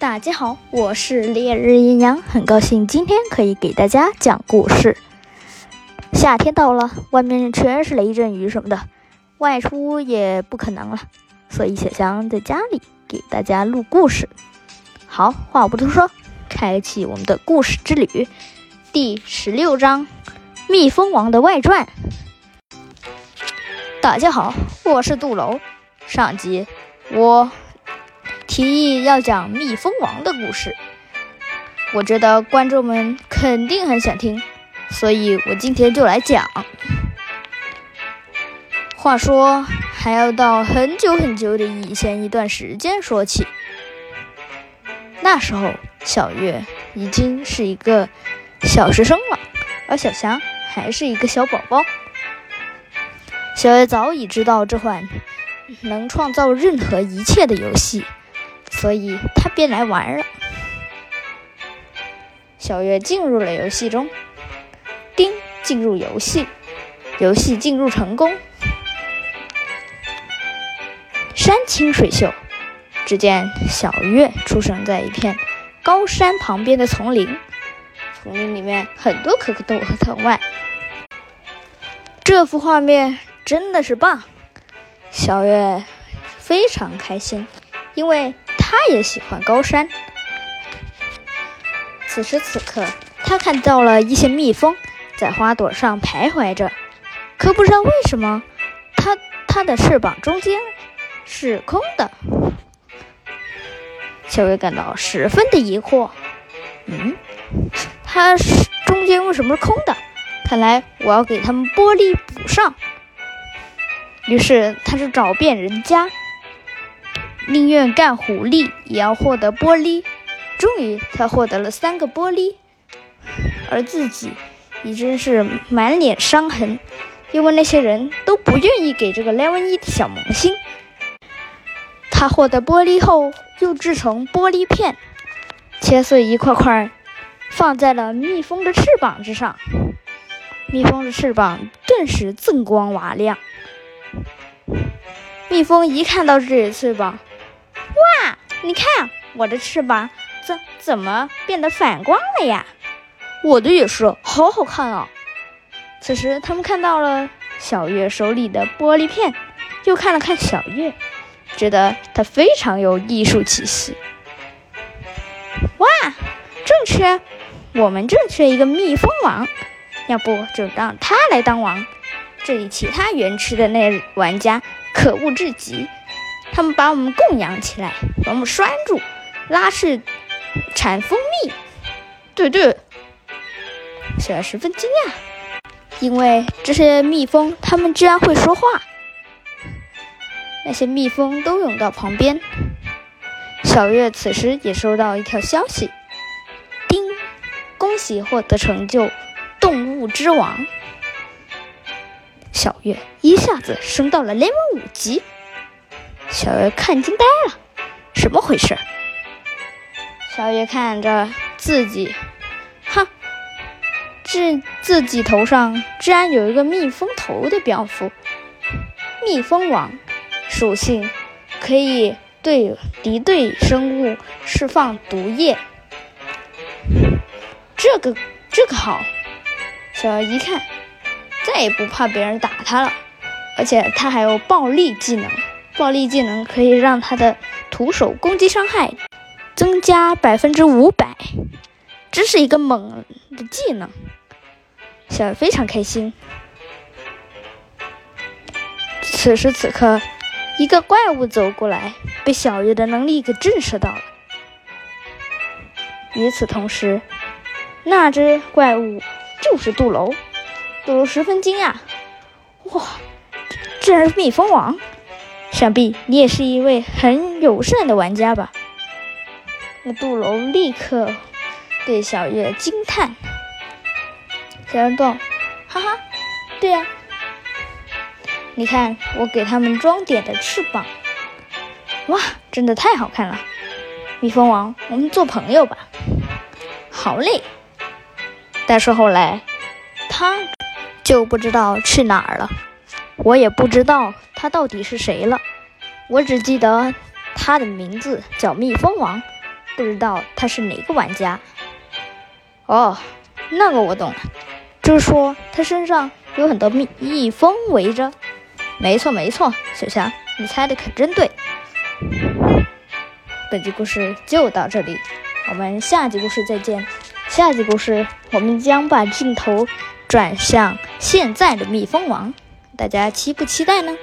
大家好，我是烈日阴阳，很高兴今天可以给大家讲故事。夏天到了，外面全是雷阵雨什么的，外出也不可能了，所以小强在家里给大家录故事。好，话不多说，开启我们的故事之旅，第十六章《蜜蜂王的外传》。大家好，我是杜楼。上集我。提议要讲蜜蜂王的故事，我觉得观众们肯定很想听，所以我今天就来讲。话说，还要到很久很久的以前一段时间说起。那时候，小月已经是一个小学生了，而小翔还是一个小宝宝。小月早已知道这款能创造任何一切的游戏。所以他便来玩了。小月进入了游戏中，丁进入游戏，游戏进入成功。山清水秀，只见小月出生在一片高山旁边的丛林，丛林里面很多可可豆和藤蔓。这幅画面真的是棒，小月非常开心，因为。他也喜欢高山。此时此刻，他看到了一些蜜蜂在花朵上徘徊着，可不知道为什么，它它的翅膀中间是空的。小薇感到十分的疑惑，嗯，它是中间为什么是空的？看来我要给它们玻璃补上。于是，他就找遍人家。宁愿干苦力，也要获得玻璃。终于，他获得了三个玻璃，而自己已经是满脸伤痕，因为那些人都不愿意给这个莱文一的小萌新。他获得玻璃后，又制成玻璃片，切碎一块块，放在了蜜蜂的翅膀之上。蜜蜂的翅膀顿时锃光瓦亮。蜜蜂一看到这些翅膀，你看我的翅膀怎怎么变得反光了呀？我的也是，好好看啊！此时，他们看到了小月手里的玻璃片，又看了看小月，觉得她非常有艺术气息。哇！正缺，我们正缺一个蜜蜂王，要不就让他来当王。这里其他园区的那玩家可恶至极。他们把我们供养起来，把我们拴住，拉去产蜂蜜。对对，小月十分惊讶，因为这些蜜蜂，它们居然会说话。那些蜜蜂都涌到旁边。小月此时也收到一条消息：叮，恭喜获得成就动物之王。小月一下子升到了 level 五级。小月看惊呆了，什么回事？小月看着自己，哼，这自己头上居然有一个蜜蜂头的标符。蜜蜂王，属性可以对敌对生物释放毒液。这个这个好，小月一看，再也不怕别人打他了，而且他还有暴力技能。暴力技能可以让他的徒手攻击伤害增加百分之五百，这是一个猛的技能。小月非常开心。此时此刻，一个怪物走过来，被小月的能力给震慑到了。与此同时，那只怪物就是杜楼。杜楼十分惊讶：“哇，这然是蜜蜂王！”想必你也是一位很友善的玩家吧？那杜龙立刻对小月惊叹：“小月道，哈哈，对呀，你看我给他们装点的翅膀，哇，真的太好看了！蜜蜂王，我们做朋友吧。”好嘞。但是后来他就不知道去哪儿了。我也不知道他到底是谁了，我只记得他的名字叫蜜蜂王，不知道他是哪个玩家。哦，那个我懂了，就是说他身上有很多蜜蜜蜂围着。没错没错，小强，你猜的可真对。本集故事就到这里，我们下集故事再见。下集故事，我们将把镜头转向现在的蜜蜂王，大家期不期待呢？